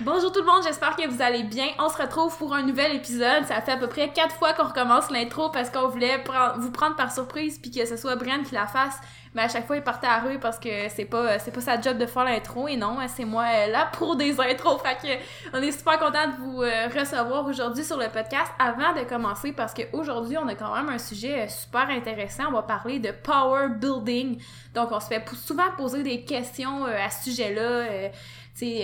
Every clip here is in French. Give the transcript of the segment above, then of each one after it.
Bonjour tout le monde, j'espère que vous allez bien. On se retrouve pour un nouvel épisode. Ça fait à peu près quatre fois qu'on recommence l'intro parce qu'on voulait vous prendre par surprise puis que ce soit Brian qui la fasse. Mais à chaque fois, il partait à rue parce que c'est pas pas sa job de faire l'intro et non, c'est moi euh, là pour des intros. Fait que on est super content de vous euh, recevoir aujourd'hui sur le podcast. Avant de commencer, parce qu'aujourd'hui, on a quand même un sujet euh, super intéressant. On va parler de power building. Donc, on se fait souvent poser des questions à ce sujet-là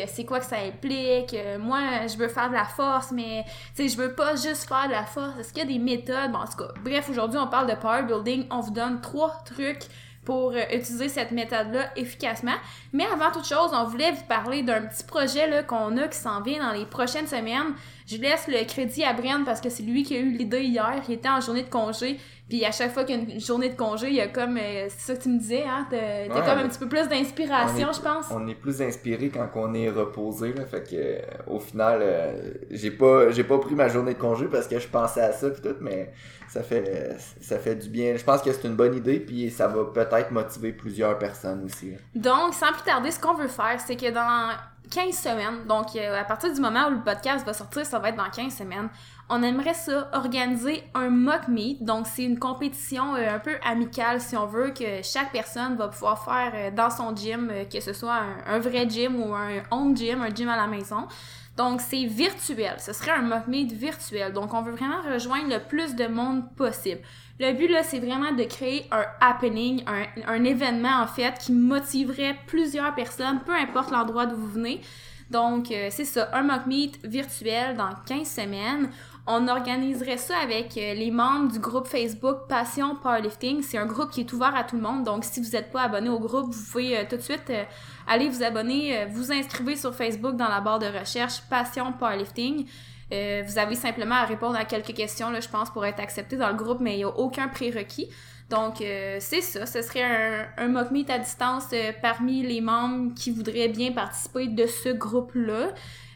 c'est quoi que ça implique? Euh, moi, je veux faire de la force, mais je veux pas juste faire de la force. Est-ce qu'il y a des méthodes? Bon, en tout cas, bref, aujourd'hui, on parle de power building. On vous donne trois trucs pour euh, utiliser cette méthode-là efficacement. Mais avant toute chose, on voulait vous parler d'un petit projet là, qu'on a qui s'en vient dans les prochaines semaines. Je laisse le crédit à Brian parce que c'est lui qui a eu l'idée hier. Il était en journée de congé. Puis à chaque fois qu'il y a une journée de congé, il y a comme. Euh, c'est ça que tu me disais, hein? T'as comme un petit peu plus d'inspiration, je pense. On est plus inspiré quand on est reposé, là. Fait que euh, au final, euh, j'ai pas j'ai pas pris ma journée de congé parce que je pensais à ça pis tout, mais ça fait ça fait du bien. Je pense que c'est une bonne idée, puis ça va peut-être motiver plusieurs personnes aussi. Donc, sans plus tarder, ce qu'on veut faire, c'est que dans 15 semaines, donc à partir du moment où le podcast va sortir, ça va être dans 15 semaines, on aimerait ça organiser un mock meet. Donc, c'est une compétition euh, un peu amicale, si on veut, que chaque personne va pouvoir faire euh, dans son gym, euh, que ce soit un, vrai gym ou un home gym, un gym à la maison. Donc, c'est virtuel. Ce serait un mock meet virtuel. Donc, on veut vraiment rejoindre le plus de monde possible. Le but, là, c'est vraiment de créer un happening, un, événement, en fait, qui motiverait plusieurs personnes, peu importe l'endroit d'où vous venez. Donc, c'est ça, un mock meet virtuel dans 15 semaines on organiserait ça avec euh, les membres du groupe Facebook Passion Powerlifting. C'est un groupe qui est ouvert à tout le monde. Donc, si vous n'êtes pas abonné au groupe, vous pouvez euh, tout de suite euh, aller vous abonner, vous inscrivez sur Facebook dans la barre de recherche Passion Powerlifting. vous avez simplement à répondre à quelques questions, là, je pense, pour être accepté dans le groupe, mais il n'y a aucun prérequis. Donc, c'est ça. Ce serait un, un mock meet à distance parmi les membres qui voudraient bien participer de ce groupe-là.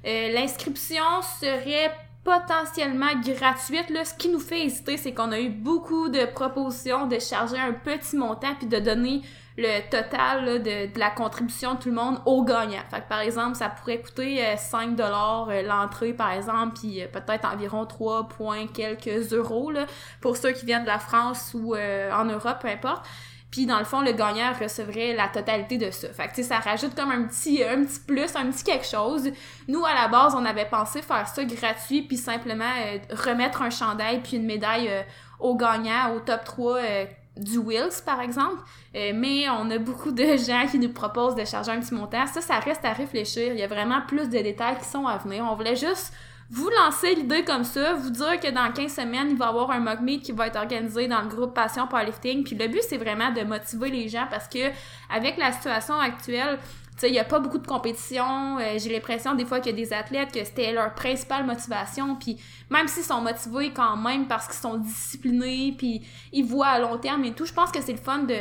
L'inscription serait potentiellement gratuite. Là. Ce qui nous fait hésiter, c'est qu'on a eu beaucoup de propositions de charger un petit montant puis de donner le total de, la contribution de tout le monde au gagnant. Fait que, par exemple, ça pourrait coûter 5 euh, dollars euh, l'entrée, par exemple, puis euh, peut-être environ 3 points quelques euros là, pour ceux qui viennent de la France ou en Europe, peu importe. Puis dans le fond, le gagnant recevrait la totalité de ça. Fait que ça rajoute comme un petit un petit plus, un petit quelque chose. Nous à la base, on avait pensé faire ça gratuit puis simplement euh, remettre un chandail puis une médaille euh, au gagnant au top 3 euh, du Wills par exemple. mais on a beaucoup de gens qui nous proposent de charger un petit montant. Ça ça reste à réfléchir. Il y a vraiment plus de détails qui sont à venir. On voulait juste vous lancez l'idée comme ça, vous dire que dans 15 semaines, il va y avoir un mock meet qui va être organisé dans le groupe Passion Powerlifting. Puis le but, c'est vraiment de motiver les gens parce que avec la situation actuelle, il n'y a pas beaucoup de compétition. Euh, j'ai l'impression des fois qu'il y a des athlètes que c'était leur principale motivation. Puis même s'ils sont motivés quand même parce qu'ils sont disciplinés, puis ils voient à long terme et tout, je pense que c'est le fun de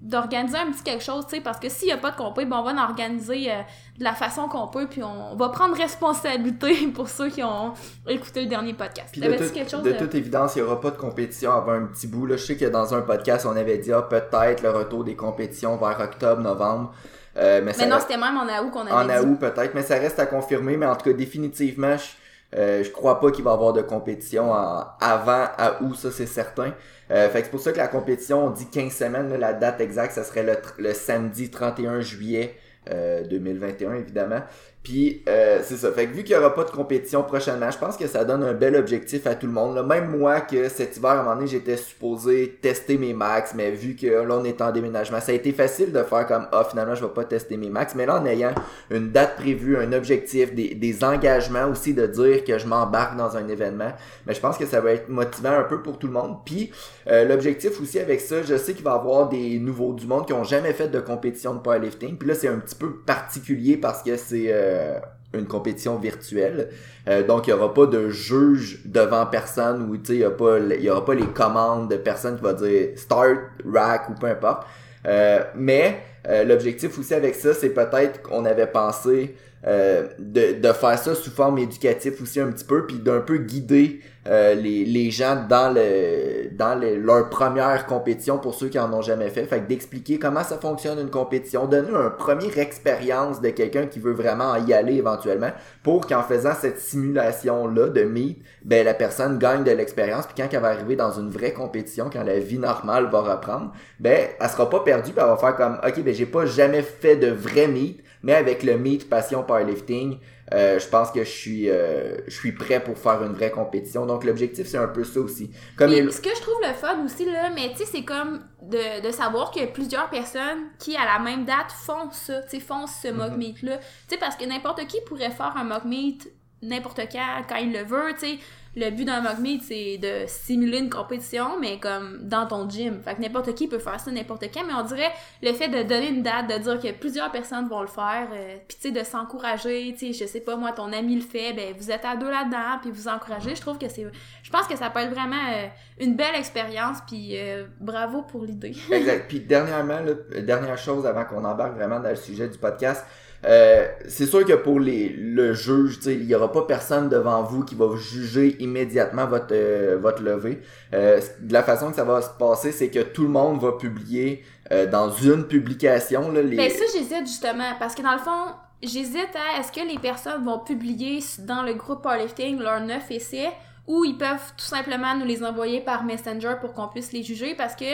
d'organiser un petit quelque chose, tu sais, parce que s'il n'y a pas de compé, ben on va en organiser euh, de la façon qu'on peut, puis on va prendre responsabilité pour ceux qui ont écouté le dernier podcast. Puis de, quelque chose de, toute évidence, il n'y aura pas de compétition avant un petit bout. Là. Je sais que dans un podcast, on avait dit ah, peut-être le retour des compétitions vers octobre, novembre. Euh, mais, non, c'était même en août qu'on avait En août peut-être, mais ça reste à confirmer. Mais en tout cas, définitivement, je, euh, je crois pas qu'il va y avoir de compétition avant à août, ça c'est certain. Euh, fait que c'est pour ça que la compétition, on dit 15 semaines, la date exacte, ça serait le, le samedi 31 juillet 2021 évidemment. Puis euh, c'est ça. Fait que vu qu'il n'y aura pas de compétition prochainement, je pense que ça donne un bel objectif à tout le monde. Là. Même moi que cet hiver, à un moment donné, j'étais supposé tester mes max, mais vu que là on est en déménagement, ça a été facile de faire comme Ah finalement je vais pas tester mes max. Mais là en ayant une date prévue, un objectif, des, des engagements aussi de dire que je m'embarque dans un événement, mais je pense que ça va être motivant un peu pour tout le monde. Puis euh, l'objectif aussi avec ça, je sais qu'il va y avoir des nouveaux du monde qui ont jamais fait de compétition de powerlifting. Puis là c'est un petit peu particulier parce que c'est euh, euh, une compétition virtuelle. Euh, donc, il n'y aura pas de juge devant personne ou il n'y aura pas les commandes de personne qui va dire start, rack ou peu importe. Euh, mais l'objectif aussi avec ça, c'est peut-être qu'on avait pensé euh, de, de faire ça sous forme éducative aussi un petit peu, puis d'un peu guider euh, les, les gens dans le dans leur première compétition pour ceux qui en ont jamais fait. Fait que d'expliquer comment ça fonctionne une compétition, donner une première expérience de quelqu'un qui veut vraiment y aller éventuellement, pour qu'en faisant cette simulation-là de meet, ben la personne gagne de l'expérience, puis quand elle va arriver dans une vraie compétition, quand la vie normale va reprendre, ben elle sera pas perdue, puis elle va faire comme ok ben j'ai pas jamais fait de vrai meet, mais avec le meet passion powerlifting, euh, je pense que je suis euh, je suis prêt pour faire une vraie compétition. Donc l'objectif c'est un peu ça aussi. Comme ce que je trouve le fun aussi là, mais tu sais c'est comme de, de savoir que plusieurs personnes qui à la même date font ça, tu sais font ce mock mm-hmm. meet là. Tu sais parce que n'importe qui pourrait faire un mock meet n'importe quand quand il le veut, tu sais le but d'un mock meet, c'est de simuler une compétition, mais comme dans ton gym. Fait que n'importe qui peut faire ça n'importe quand, mais on dirait le fait de donner une date, de dire que plusieurs personnes vont le faire, euh, puis tu sais, de s'encourager, tu sais, je sais pas, moi, ton ami le fait, ben vous êtes à deux là-dedans, puis vous encouragez. Je trouve que c'est... Je pense que ça peut être vraiment euh, une belle expérience, puis euh, bravo pour l'idée. exact. Puis dernièrement, dernière chose avant qu'on embarque vraiment dans le sujet du podcast, euh, c'est sûr que pour les, le juge, il y aura pas personne devant vous qui va juger immédiatement votre euh, votre levée. Euh, la façon que ça va se passer, c'est que tout le monde va publier euh, dans une publication. Les... Ben ça, j'hésite justement, parce que dans le fond, j'hésite à est-ce que les personnes vont publier dans le groupe powerlifting leurs neuf essais ou ils peuvent tout simplement nous les envoyer par Messenger pour qu'on puisse les juger? Parce que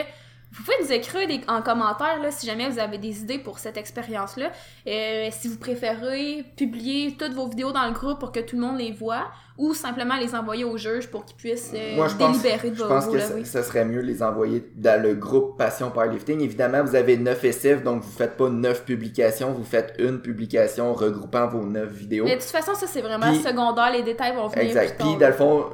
vous pouvez nous écrire en commentaire là, si jamais vous avez des idées pour cette expérience-là. Euh, si vous préférez publier toutes vos vidéos dans le groupe pour que tout le monde les voit ou simplement les envoyer au juge pour qu'ils puissent euh, Moi, je délibérer pense, de vos Je pense que ce serait mieux les envoyer dans le groupe Passion Powerlifting. Évidemment, vous avez 9 SF, donc vous faites pas 9 publications, vous faites une publication regroupant vos 9 vidéos. Mais de toute façon, ça c'est vraiment secondaire, les détails vont venir Exact. Puis dans le fond,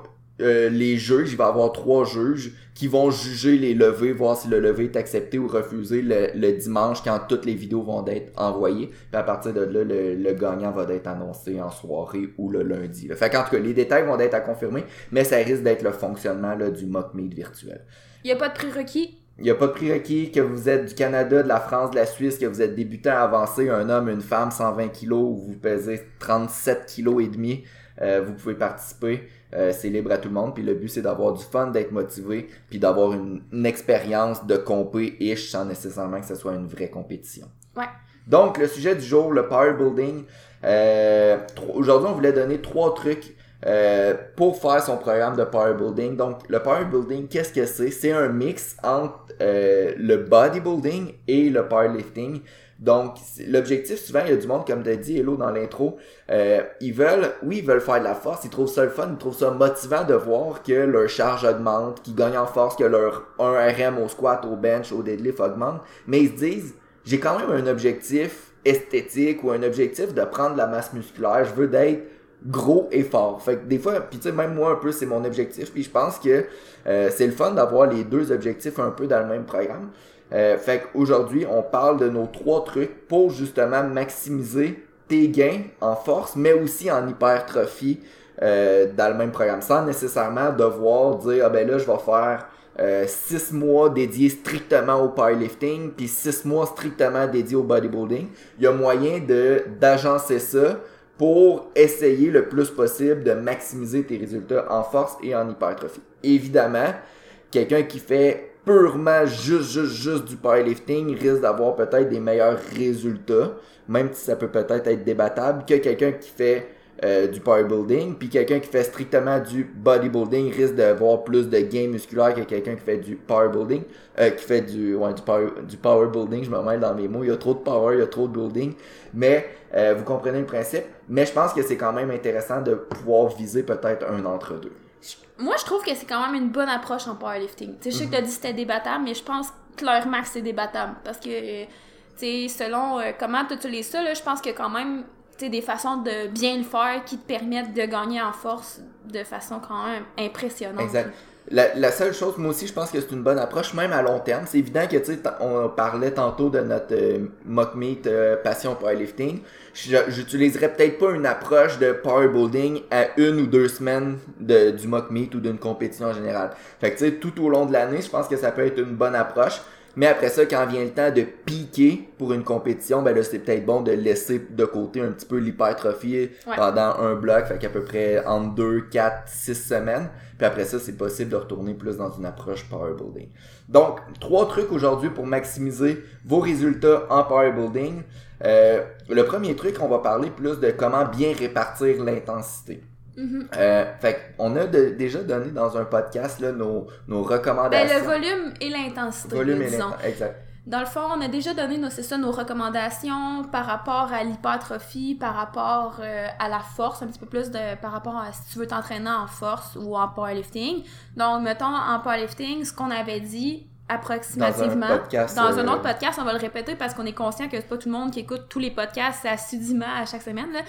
euh, les juges, il va y avoir trois juges qui vont juger les levées, voir si le levé est accepté ou refusé le, dimanche quand toutes les vidéos vont être envoyées. Puis à partir de là, le, gagnant va être annoncé en soirée ou le lundi. Là. Fait qu'en tout cas, les détails vont être à confirmer, mais ça risque d'être le fonctionnement là, du mock meet virtuel. Il n'y a pas de prérequis? Il n'y a pas de prérequis que vous êtes du Canada, de la France, de la Suisse, que vous êtes débutant avancé, un homme, une femme, 120 kilos, ou vous pesez 37 kilos et demi, euh, vous pouvez participer. Euh, c'est libre à tout le monde. Puis le but, c'est d'avoir du fun, d'être motivé, puis d'avoir une, expérience de compé-ish sans nécessairement que ce soit une vraie compétition. Ouais. Donc, le sujet du jour, le power building. Euh, Aujourd'hui, on voulait donner trois trucs euh, pour faire son programme de power building. Donc, le power building, qu'est-ce que c'est? C'est un mix entre euh, le bodybuilding et le powerlifting. Donc, l'objectif, souvent, il y a du monde, comme tu as dit, Hello, dans l'intro, euh, ils veulent, oui, ils veulent faire de la force, ils trouvent ça le fun, ils trouvent ça motivant de voir que leur charge augmente, qu'ils gagnent en force, que leur 1 RM au squat, au bench, au deadlift augmente, mais ils se disent, j'ai quand même un objectif esthétique ou un objectif de prendre la masse musculaire, je veux d'être gros et fort. Fait que des fois, puis tu sais, même moi un peu, c'est mon objectif, puis je pense que euh, c'est le fun d'avoir les deux objectifs un peu dans le même programme. Euh, fait qu'aujourd'hui, on parle de nos trois trucs pour justement maximiser tes gains en force, mais aussi en hypertrophie euh, dans le même programme, sans nécessairement devoir dire ah ben là je vais faire euh, six mois dédiés strictement au powerlifting, puis six mois strictement dédiés au bodybuilding. Il y a moyen de d'agencer ça pour essayer le plus possible de maximiser tes résultats en force et en hypertrophie. Évidemment, quelqu'un qui fait purement juste, juste, juste du powerlifting risque d'avoir peut-être des meilleurs résultats, même si ça peut peut-être être débattable, que quelqu'un qui fait euh, du powerbuilding, puis quelqu'un qui fait strictement du bodybuilding risque d'avoir plus de gains musculaires que quelqu'un qui fait du powerbuilding, euh, qui fait du, ouais, du, power, du powerbuilding, je me mêle dans mes mots, il y a trop de power, il y a trop de building, mais euh, vous comprenez le principe, mais je pense que c'est quand même intéressant de pouvoir viser peut-être un entre deux moi, je trouve que c'est quand même une bonne approche en powerlifting. je sais que tu as dit que c'était débattable, mais je pense clairement que c'est débattable. Parce que, tu selon euh, comment tu utilises ça, je pense a quand même des façons de bien le faire qui te permettent de gagner en force de façon quand même impressionnante. Exact. La, seule chose, moi aussi, je pense que c'est une bonne approche, même à long terme. C'est évident que, tu sais, on parlait tantôt de notre euh, mock meet euh, passion powerlifting. J'utiliserais peut-être pas une approche de powerbuilding à une ou deux semaines de, du mock meet ou d'une compétition en général. Fait que, tu sais, tout au long de l'année, je pense que ça peut être une bonne approche. Mais après ça, quand vient le temps de piquer pour une compétition, ben là, c'est peut-être bon de laisser de côté un petit peu l'hypertrophie pendant un bloc, fait qu'à peu près entre 2, 4, 6 semaines. Puis après ça, c'est possible de retourner plus dans une approche power building. Donc, trois trucs aujourd'hui pour maximiser vos résultats en power building. Euh, le premier truc, on va parler plus de comment bien répartir l'intensité. Mm-hmm. Euh, fait on a déjà donné dans un podcast là, nos, nos recommandations. Ben, le volume et l'intensité. Volume et l'intensité, exact. Dans le fond, on a déjà donné nos, ça, nos recommandations par rapport à l'hypertrophie, par rapport euh, à la force, un petit peu plus de par rapport à si tu veux t'entraîner en force ou en powerlifting. Donc, mettons, en powerlifting, ce qu'on avait dit, approximativement. Dans un, autre euh, podcast, on va le répéter parce qu'on est conscient que c'est pas tout le monde qui écoute tous les podcasts assidûment à chaque semaine. Là.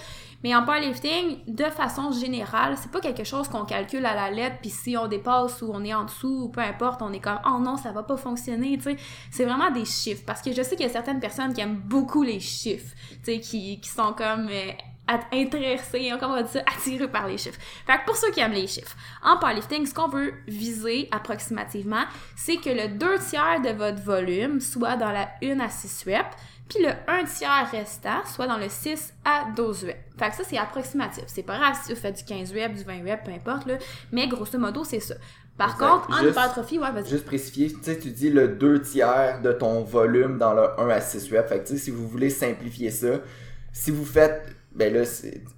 Mais en powerlifting, de façon générale, c'est pas quelque chose qu'on calcule à la lettre, puis si on dépasse ou on est en dessous, ou peu importe, on est comme oh non, ça va pas fonctionner, tu sais. C'est vraiment des chiffres. Parce que je sais qu'il y a certaines personnes qui aiment beaucoup les chiffres, tu sais, qui, qui sont comme euh, intéressé, encore on va dire attiré par les chiffres. Fait que pour ceux qui aiment les chiffres, en powerlifting, ce qu'on veut viser approximativement, c'est que le 2 tiers de votre volume soit dans la 1 à 6 reps, puis le 1 tiers restant soit dans le 6 à 12 reps. Fait que ça, c'est approximatif. C'est pas grave si vous faites du 15 reps, du 20 reps, peu importe, là, mais grosso modo, c'est ça. Par contre, en hypertrophie, ouais, vas-y. Juste spécifier, tu sais, tu dis le 2 tiers de ton volume dans le 1 à 6 reps. Fait que, tu sais, si vous voulez simplifier ça, si vous faiête ben là,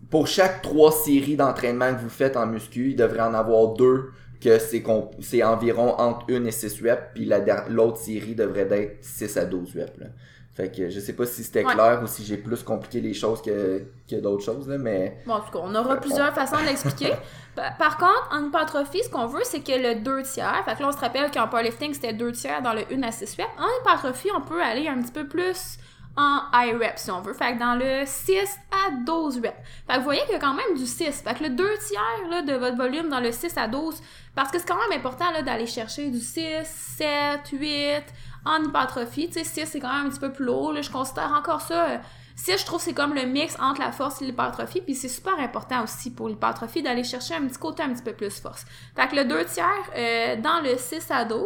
pour chaque trois séries d'entraînement que vous faites en muscu, il devrait en avoir deux que c'est environ entre 1 et 6 reps, puis l'autre série devrait être 6 à 12 reps. Là. Fait que je sais pas si c'était clair ou si j'ai plus compliqué les choses que, que d'autres choses, là, mais... Bon, en tout cas, on aura plusieurs façons de l'expliquer. Par contre, en hypertrophie, ce qu'on veut, c'est que le 2 tiers, fait que là, on se rappelle qu'en powerlifting, c'était 2 tiers dans le 1 à 6 reps. En hypertrophie, on peut aller un petit peu plus en high reps, si on veut. Fait que dans le 6 à 12 reps. Fait que vous voyez qu'il y a quand même du 6. Fait que le 2 tiers là, de votre volume dans le 6 à 12, parce que c'est quand même important là, d'aller chercher du 6, 7, 8 en hypertrophie. Tu sais, 6 c'est quand même un petit peu plus lourd. Là, je considère encore ça. 6, je trouve c'est comme le mix entre la force et l'hypertrophie, puis c'est super important aussi pour l'hypertrophie d'aller chercher un petit côté un petit peu plus force. Fait que le 2 tiers euh, dans le 6 à 12,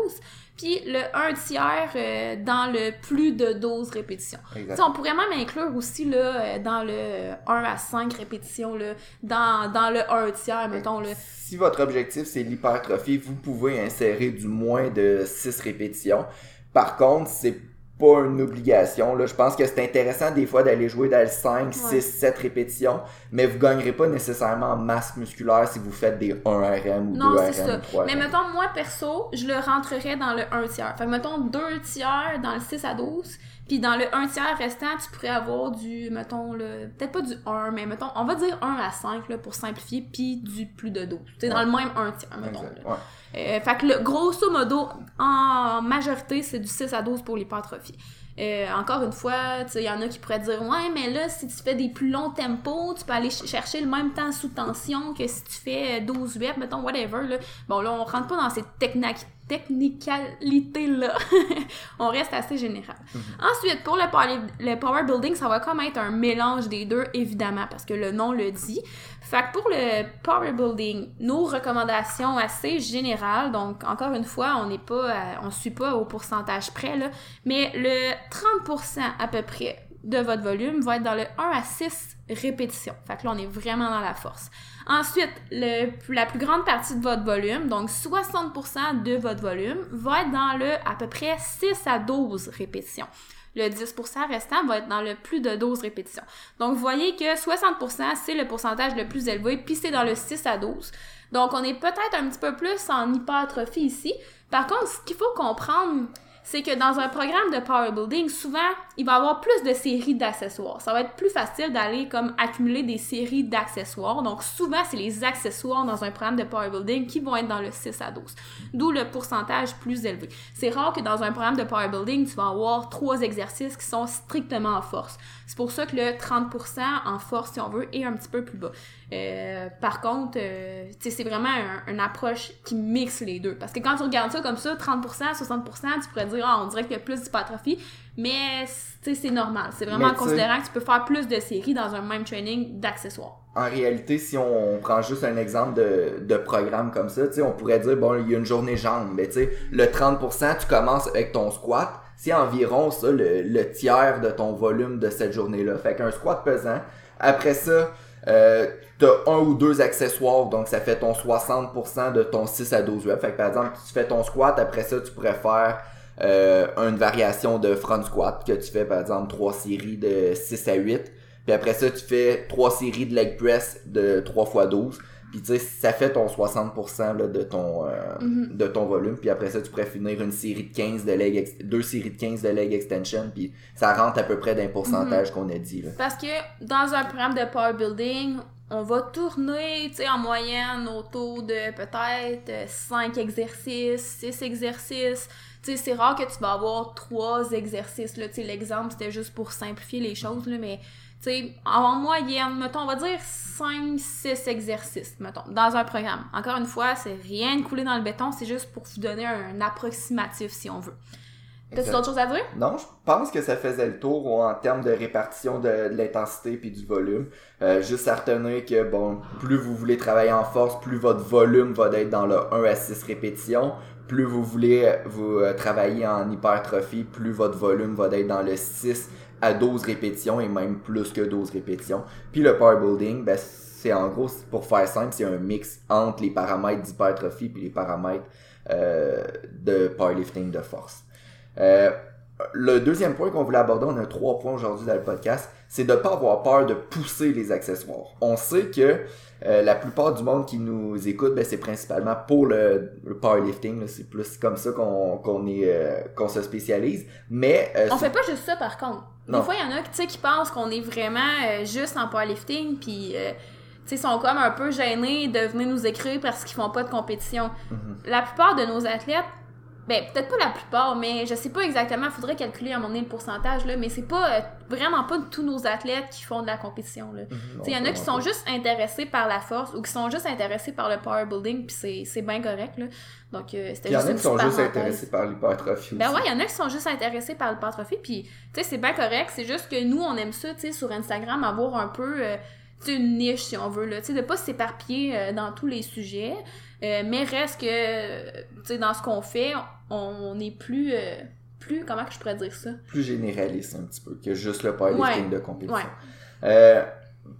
puis le 1 tiers euh, dans le plus de 12 répétitions. On pourrait même inclure aussi là, euh, dans le 1 à 5 répétitions, là, dans, dans le 1 tiers, mettons. Là. Si votre objectif c'est l'hypertrophie, vous pouvez insérer du moins de 6 répétitions. Par contre, c'est pas une obligation. Là. Je pense que c'est intéressant des fois d'aller jouer dans le 5, 6, 7 répétitions, mais vous gagnerez pas nécessairement en masse musculaire si vous faites des 1 RM ou 2 RM, 3 Mais mettons, moi, perso, je le rentrerais dans le 1 tiers. Fait que mettons 2 tiers dans le 6 à 12, puis dans le 1 tiers restant, tu pourrais avoir du, mettons, le peut-être pas du 1, mais mettons, on va dire 1 à 5 là, pour simplifier, puis du plus de 12. Tu dans le même 1 tiers, mettons. Euh, fait que le, grosso modo, en majorité, c'est du 6 à 12 pour l'hypertrophie. Euh, encore une fois, il y en a qui pourraient dire Ouais, mais là, si tu fais des plus longs tempos, tu peux aller chercher le même temps sous tension que si tu fais 12 reps, mettons, whatever. Là. Bon, là, on rentre pas dans ces techniques technicalité-là, on reste assez général. Mhm. Ensuite, pour le power, le power building, ça va comme être un mélange des deux, évidemment, parce que le nom le dit. Fait que pour le power building, nos recommandations assez générales, donc encore une fois, on n'est pas, on suit pas au pourcentage près, là, mais le 30% à peu près de votre volume va être dans le 1 à 6 répétitions. Fait que là, on est vraiment dans la force. Ensuite, la plus grande partie de votre volume, donc 60% de votre volume, va être dans le à peu près 6 à 12 répétitions. Le 10% restant va être dans le plus de 12 répétitions. Donc, vous voyez que 60%, c'est le pourcentage le plus élevé, puis c'est dans le 6 à 12. Donc, on est peut-être un petit peu plus en hypertrophie ici. Par contre, ce qu'il faut comprendre, c'est que dans un programme de power building, souvent, il va y avoir plus de séries d'accessoires. Ça va être plus facile d'aller comme accumuler des séries d'accessoires. Donc souvent, c'est les accessoires dans un programme de power building qui vont être dans le 6 à 12. D'où le pourcentage plus élevé. C'est rare que dans un programme de power building, tu vas avoir trois exercices qui sont strictement en force. C'est pour ça que le 30% en force, si on veut, est un petit peu plus bas. Euh, par contre, euh, c'est vraiment une approche qui mixe les deux. Parce que quand tu regardes ça comme ça, 30%, 60%, tu pourrais dire, ah, on dirait qu'il y a plus d'hypertrophie. Mais c'est normal. C'est vraiment en considérant que tu peux faire plus de séries dans un même training d'accessoires. En réalité, si on prend juste un exemple de, de programme comme ça, on pourrait dire, bon, il y a une journée jambe, mais tu sais, le 30%, tu commences avec ton squat, c'est environ ça, le, le, tiers de ton volume de cette journée-là. Fait qu'un squat pesant, après ça, euh, t'as un ou deux accessoires, donc ça fait ton 60% de ton 6 à 12 reps. Fait que par exemple, tu fais ton squat, après ça, tu pourrais faire euh, une variation de front squat, que tu fais par exemple trois séries de 6 à 8. Puis après ça, tu fais trois séries de leg press de 3 x 12. Puis tu sais, ça fait ton 60% là, de ton euh, Mhm. de ton volume. Puis après ça, tu pourrais finir une série de 15 de leg deux séries de 15 de leg extension. Puis ça rentre à peu près d'un pourcentage qu'on a dit. Là. Parce que dans un programme de power building, on va tourner, tu sais, en moyenne autour de peut-être 5 exercices, 6 exercices. Tu sais, c'est rare que tu vas avoir 3 exercices, là. Tu sais, l'exemple, c'était juste pour simplifier les choses, là, mais... Tu sais, en moyenne, mettons, on va dire 5-6 exercices, mettons, dans un programme. Encore une fois, c'est rien de coulé dans le béton, c'est juste pour vous donner un approximatif, si on veut. T'as-tu d'autres choses à dire? Non, je pense que ça faisait le tour en termes de répartition de, de l'intensité puis du volume. Euh, juste à retenir que bon, plus vous voulez travailler en force, plus votre volume va être dans le 1 à 6 répétitions. Plus vous voulez euh, vous euh, travailler en hypertrophie, plus votre volume va être dans le 6 à 12 répétitions et même plus que 12 répétitions. Puis le power building, ben, c'est en gros, pour faire simple, c'est un mix entre les paramètres d'hypertrophie puis les paramètres euh, de powerlifting de force. Euh, le deuxième point qu'on voulait aborder, on a trois points aujourd'hui dans le podcast, c'est de ne pas avoir peur de pousser les accessoires. On sait que euh, la plupart du monde qui nous écoute, ben, c'est principalement pour le, le powerlifting. C'est plus comme ça qu'on qu'on est euh, qu'on se spécialise. Mais euh, On fait pas juste ça par contre. Non. Des fois, il y en a qui pensent qu'on est vraiment euh, juste en powerlifting, puis sais, sont comme un peu gênés de venir nous écrire parce qu'ils font pas de compétition. Mhm. La plupart de nos athlètes, ben peut-être pas la plupart, mais je sais pas exactement, faudrait calculer à un moment donné le pourcentage, là, mais c'est pas euh, vraiment pas tous nos athlètes qui font de la compétition. Là. Sais, Il y en a qui sont juste intéressés par la force ou qui sont juste intéressés par le power building, puis c'est- bien correct. Là. Donc, euh, c'était Il y en juste a qui sont juste intéressés par l'hypertrophie Ben ouais, il y en a qui sont juste intéressés par l'hypertrophie, puis tu sais, c'est bien correct, c'est juste que nous, on aime ça, tu sais, sur Instagram, avoir un peu, euh, une niche, si on veut, là, tu sais, de pas s'éparpiller euh, dans tous les sujets, euh, mais reste que, tu sais, dans ce qu'on fait, on est plus, euh, plus, comment que je pourrais dire ça? plus généraliste un petit peu que juste le powerlifting Ouais. de compétition. Ouais. Euh,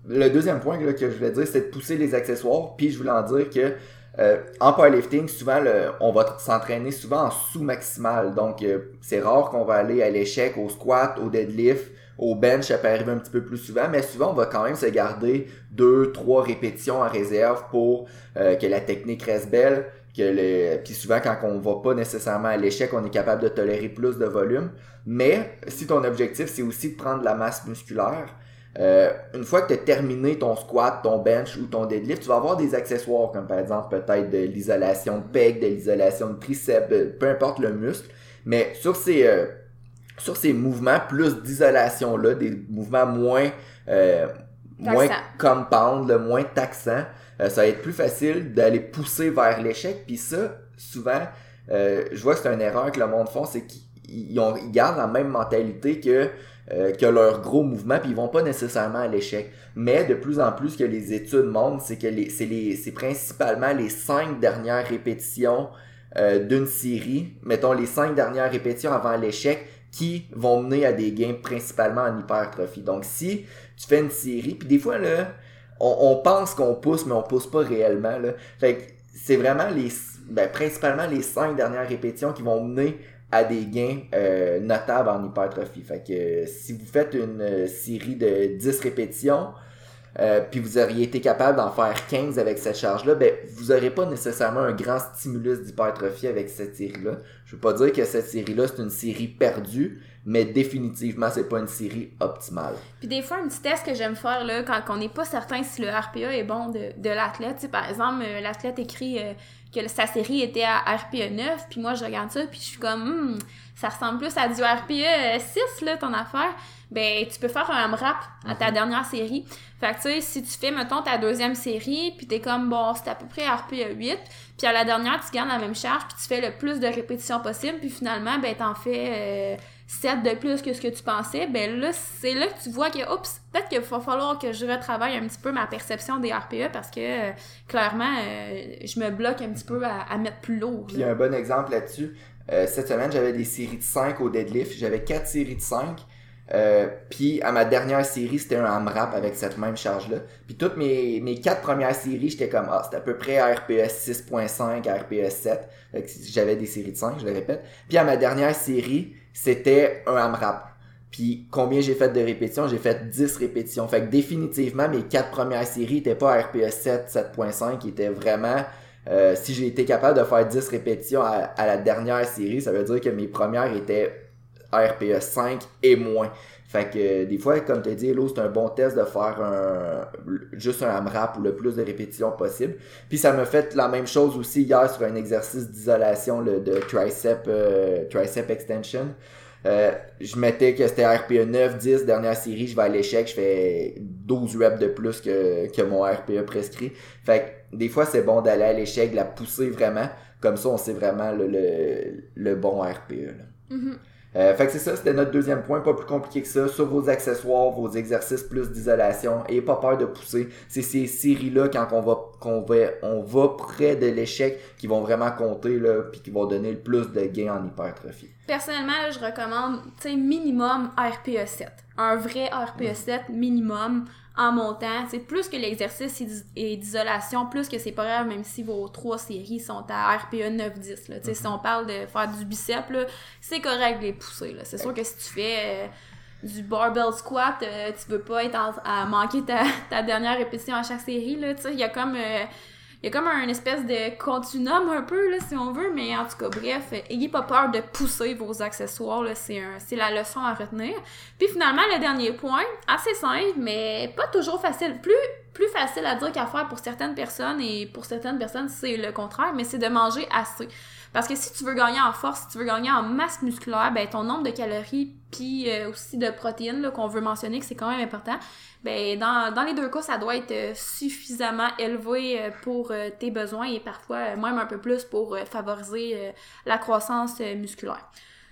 le deuxième point là, que je voulais dire, c'est de pousser les accessoires. Puis je voulais en dire que euh, en powerlifting, souvent, le- on va s'entraîner souvent en sous-maximal. Donc, euh, c'est rare qu'on va aller à l'échec, au squat, au deadlift, au bench. Ça peut arriver un petit peu plus souvent, mais souvent, on va quand même se garder deux, trois répétitions en réserve pour euh, que la technique reste belle. Que le... Puis souvent, quand on va pas nécessairement à l'échec, on est capable de tolérer plus de volume. Mais si ton objectif, c'est aussi de prendre de la masse musculaire, euh, une fois que tu as terminé ton squat, ton bench ou ton deadlift, tu vas avoir des accessoires comme par exemple peut-être de l'isolation de pec, de l'isolation de triceps, peu importe le muscle. Mais sur ces, euh, sur ces mouvements plus d'isolation là, des mouvements moins euh, moins Taxants. compound, le moins taxant, euh, ça va être plus facile d'aller pousser vers l'échec. Puis ça, souvent, euh, je vois que c'est une erreur que le monde font, c'est qu'ils ils ont- ils gardent la même mentalité que euh, que leur gros mouvement, puis ils vont pas nécessairement à l'échec. Mais de plus en plus, ce que les études montrent, c'est que les, c'est les, c'est principalement les cinq dernières répétitions euh, d'une série, mettons les cinq dernières répétitions avant l'échec, qui vont mener à des gains principalement en hypertrophie. Donc si tu fais une série, puis des fois là, on, pense qu'on pousse, mais on pousse pas réellement. Là. Fait que c'est vraiment les, ben, principalement les cinq dernières répétitions qui vont mener à des gains euh, notables en hypertrophie. Fait que euh, si vous faites une euh, série de 10 répétitions, euh, puis vous auriez été capable d'en faire 15 avec cette charge-là, ben vous aurez pas nécessairement un grand stimulus d'hypertrophie avec cette série-là. Je veux pas dire que cette série-là c'est une série perdue, mais définitivement c'est pas une série optimale. Puis des fois, un petit test que j'aime faire là, quand on n'est pas certain si le RPA est bon de, de l'athlète. Par exemple, euh, l'athlète écrit euh, que sa série était à RPA 9, puis moi je regarde ça, puis je suis comme, Hmm, ça ressemble plus à du RPA 6, là, ton affaire. Ben, tu peux faire un AMRAP à ta dernière série. Fait que, tu sais, si tu fais, mettons, ta deuxième série, puis t'es comme, bon, c'est à peu près RPA 8, puis à la dernière, tu gardes la même charge, puis tu fais le plus de répétitions possible, puis finalement, ben, t'en fais... euh, 7 de plus que ce que tu pensais, ben là, c'est là que tu vois que, oups, peut-être qu'il va falloir que je retravaille un petit peu ma perception des RPE parce que, euh, clairement, euh, je me bloque un petit peu à, à mettre plus lourd. Puis là. un bon exemple là-dessus, Euh, cette semaine, j'avais des séries de 5 au deadlift. J'avais 4 séries de 5. Euh, puis à ma dernière série, c'était un AMRAP avec cette même charge-là. Puis toutes mes, mes quatre premières séries, j'étais comme, ah, c'était à peu près RPS 6.5 à RPS 7. J'avais des séries de 5, je le répète. Puis à ma dernière série, c'était un AMRAP. Puis combien j'ai fait de répétitions? J'ai fait 10 répétitions. Fait que définitivement, mes quatre premières séries étaient pas RPS 7, 7.5, qui étaient vraiment... Euh, si j'ai été capable de faire 10 répétitions à, à la dernière série, ça veut dire que mes premières étaient RPE 5 et moins. Fait que des fois, comme tu dit, c'est un bon test de faire un juste un AMRAP ou le plus de répétitions possible. Puis ça m'a fait la même chose aussi hier sur un exercice d'isolation de tricep, euh, tricep extension. Euh, je mettais que c'était RPE 9, 10, dernière série, je vais à l'échec, je fais 12 reps de plus que, mon RPE prescrit. Fait que des fois, c'est bon d'aller à l'échec, la pousser vraiment. Comme ça, on sait vraiment le, bon RPE. Euh, fait que c'est ça, c'était notre deuxième point, pas plus compliqué que ça. Sur vos accessoires, vos exercices plus d'isolation, et pas peur de pousser. C'est ces séries-là, quand on va, qu'on va, on va près de l'échec, qui vont vraiment compter, là, puis qui vont donner le plus de gains en hypertrophie. Personnellement, je recommande, tu minimum RPE 7. Un vrai RPE 7 minimum en montant. C'est plus que l'exercice est d'isolation, plus que c'est pas grave, même si vos trois séries sont à RPE 9-10. Là. Si on parle de faire du bicep, c'est correct de les pousser. C'est sûr que si tu fais euh, du barbell squat, euh, tu veux pas être à manquer ta, ta, dernière répétition à chaque série. Il y a comme... Euh, il y a comme un espèce de continuum un peu, là, si on veut, mais en tout cas, bref, ayez pas peur de pousser vos accessoires, là, c'est, c'est la leçon à retenir. Puis finalement, le dernier point, assez simple, mais pas toujours facile. Plus, plus facile à dire qu'à faire pour certaines personnes, et pour certaines personnes, c'est le contraire, mais c'est de manger assez. Parce que si tu veux gagner en force, si tu veux gagner en masse musculaire, ben ton nombre de calories puis euh, aussi de protéines qu'on veut mentionner que c'est quand même important, ben dans, dans les deux cas, ça doit être euh, suffisamment élevé euh, pour tes besoins et parfois même un peu plus pour favoriser la croissance musculaire.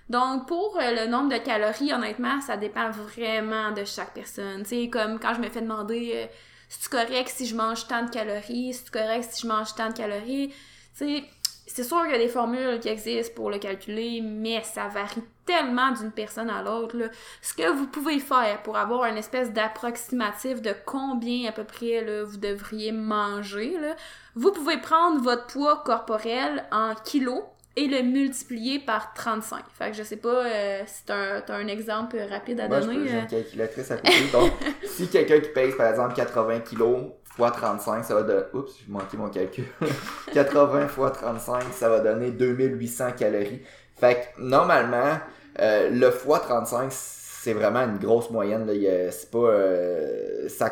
Donc, pour le nombre de calories, honnêtement, ça dépend vraiment de chaque personne. Tu sais, comme quand je me fais demander si tu correct si je mange tant de calories, si tu correct si je mange tant de calories, tu sais, c'est sûr qu'il y a des formules qui existent pour le calculer, mais ça varie tellement d'une personne à l'autre. Ce que vous pouvez faire pour avoir une espèce d'approximatif de combien à peu près là, vous devriez manger, là, vous pouvez prendre votre poids corporel en kilos et le multiplier par 35. Fait que je sais pas euh, si t'as un, un, exemple rapide à donner. Moi, j'ai une euh. calculatrice à côté. Donc, si quelqu'un qui pèse par exemple 80 kilos fois 35, ça va donner... Oups, j'ai manqué mon calcul. 80 fois 35, ça va donner 2800 calories. Fait que normalement, euh, le fois 35, c'est vraiment une grosse moyenne. C'est pas... Euh, ça,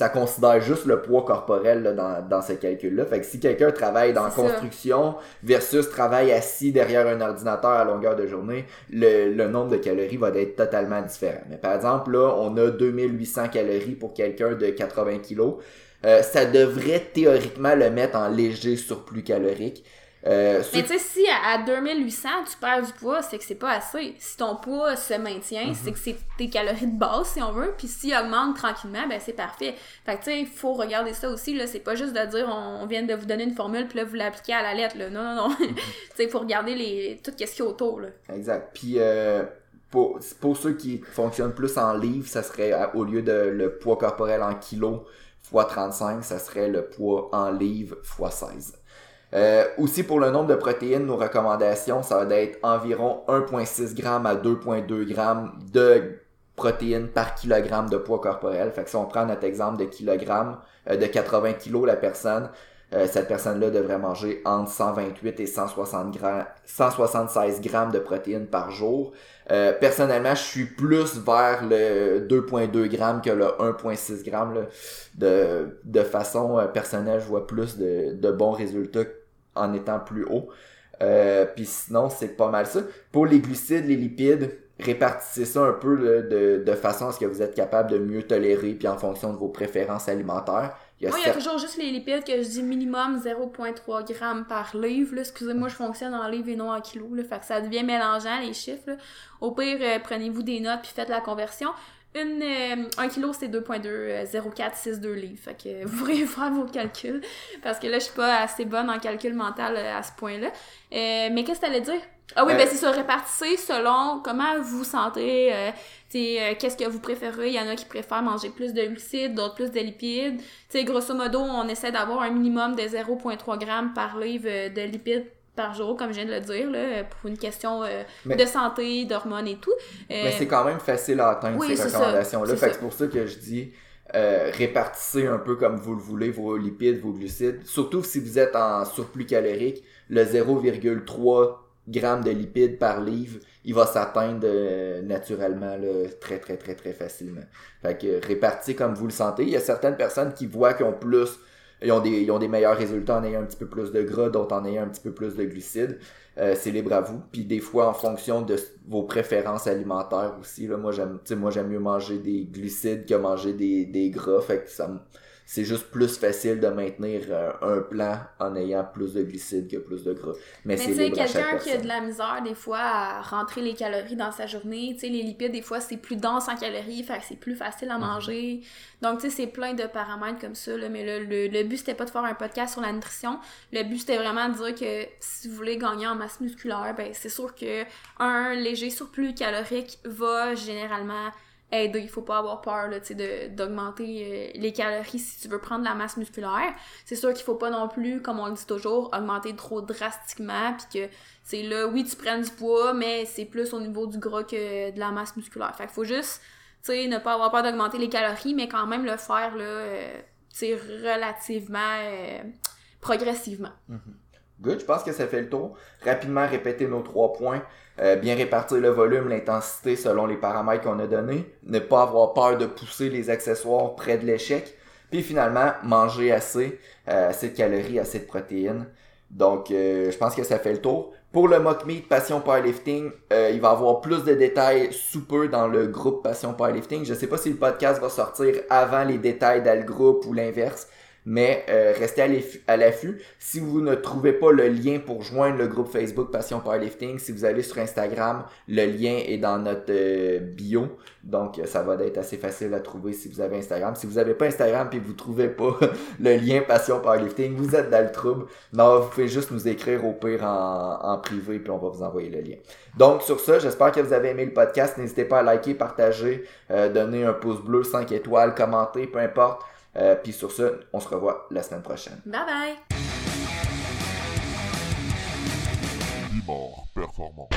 ça considère juste le poids corporel là, dans, dans ce calcul-là. Fait que si quelqu'un travaille dans la construction versus travaille assis derrière un ordinateur à longueur de journée, le, le nombre de calories va être totalement différent. Mais par exemple, là, on a 2800 calories pour quelqu'un de 80 kilos. Euh, ça devrait théoriquement le mettre en léger surplus calorique. Euh, mais tu sais, si à, 2800 tu perds du poids, c'est que c'est pas assez. Si ton poids se maintient, mhm. c'est que c'est tes calories de base, si on veut. Puis s'il augmente tranquillement, ben c'est parfait. Fait que tu sais, il faut regarder ça aussi. là C'est pas juste de dire on, vient de vous donner une formule, puis là vous l'appliquez à la lettre. Là. Non, non, non. Mhm. tu sais, il faut regarder les, tout ce qui est autour. Là. Exact. Puis euh, pour, pour ceux qui fonctionnent plus en livres, ça serait au lieu de le poids corporel en kilos fois 35, ça serait le poids en livres fois 16. Euh, aussi pour le nombre de protéines, nos recommandations, ça va être environ 1.6 g à 2.2 g de protéines par kilogramme de poids corporel. Fait que si on prend notre exemple de kilogramme, euh, de 80 kg la personne, euh, cette personne-là devrait manger entre 128 et 160 grammes, 176 grammes de protéines par jour. Euh, personnellement, je suis plus vers le 2.2 grammes que le 1.6 grammes. De, de façon euh, personnelle, je vois plus de, de bons résultats en étant plus haut. Euh, Puis sinon, c'est pas mal ça. Pour les glucides, les lipides, répartissez ça un peu de, de façon à ce que vous êtes capable de mieux tolérer, puis en fonction de vos préférences alimentaires. Moi, il y a toujours juste les lipides que je dis minimum 0.3 g par livre. Excusez-moi, je fonctionne en livre et non en kilo. Là, fait que ça devient mélangeant les chiffres. Au pire, euh, prenez-vous des notes puis faites la conversion. Une, euh, un kilo, c'est 2.2, 0,462 livres. Fait que vous pourrez faire vos calculs. Parce que là, je suis pas assez bonne en calcul mental à ce point-là. mais qu'est-ce que t'allais dire? Ah oui, ben c'est ça, répartissez selon comment vous vous sentez, euh, euh, qu'est-ce que vous préférez. Il y en a qui préfèrent manger plus de glucides, d'autres plus de lipides. sais grosso modo, on essaie d'avoir un minimum de 0,3 g par livre de lipides par jour, comme je viens de le dire, là, pour une question euh, de santé, d'hormones et tout. mais c'est quand même facile à atteindre ces recommandations-là. C'est pour ça que je dis répartissez un peu comme vous le voulez vos lipides, vos glucides. Surtout si vous êtes en surplus calorique, le 0,3 grammes de lipides par livre, il va s'atteindre euh, naturellement là, très très très très facilement. Fait que réparti comme vous le sentez. Il y a certaines personnes qui voient qu'ils ont plus, ils ont des, ils ont des meilleurs résultats en ayant un petit peu plus de gras, d'autres en ayant un petit peu plus de glucides. Euh, c'est libre à vous. Puis des fois en fonction de vos préférences alimentaires aussi. Là, moi j'aime, moi j'aime mieux manger des glucides que manger des, des gras. Fait que ça c'est juste plus facile de maintenir euh, un plan en ayant plus de glucides que plus de gras. Mais, Mais c'est quelqu'un qui a de la misère des fois à rentrer les calories dans sa journée, tu sais les lipides des fois c'est plus dense en calories, fait que c'est plus facile à mhm. manger. Donc tu sais c'est plein de paramètres comme ça là, mais le, le, but c'était pas de faire un podcast sur la nutrition, le but c'était vraiment de dire que si vous voulez gagner en masse musculaire, ben c'est sûr que un léger surplus calorique va généralement aider. Il faut pas avoir peur d'augmenter euh, les calories si tu veux prendre la masse musculaire. C'est sûr qu'il faut pas non plus, comme on le dit toujours, augmenter trop drastiquement puis que c'est là, oui, tu prends du poids, mais c'est plus au niveau du gras que de la masse musculaire. Fait qu'il faut juste, tu sais, ne pas avoir peur d'augmenter les calories, mais quand même le faire, là, euh, relativement euh, progressivement. Mm-hmm. Good, je pense que ça fait le tour. Rapidement répéter nos trois points. Euh, bien répartir le volume, l'intensité selon les paramètres qu'on a donnés. Ne pas avoir peur de pousser les accessoires près de l'échec. Puis finalement, manger assez, euh, assez de calories, assez de protéines. Donc, euh, je pense que ça fait le tour. Pour le mock meet Passion Powerlifting, il va avoir plus de détails sous peu dans le groupe Passion Powerlifting. Je sais pas si le podcast va sortir avant les détails dans le groupe ou l'inverse mais euh, restez à l'affût. Si vous ne trouvez pas le lien pour joindre le groupe Facebook Passion Powerlifting, si vous allez sur Instagram, le lien est dans notre euh, bio. Donc euh, ça va être assez facile à trouver si vous avez Instagram. Si vous n'avez pas Instagram et vous ne trouvez pas le lien Passion Powerlifting, vous êtes dans le trouble. Non, vous pouvez juste nous écrire au pire en, privé puis on va vous envoyer le lien. Donc sur ça, j'espère que vous avez aimé le podcast. N'hésitez pas à liker, partager, donner un pouce bleu, 5 étoiles, commenter, peu importe. Euh, puis sur ce, on se revoit la semaine prochaine. Bye bye! performant.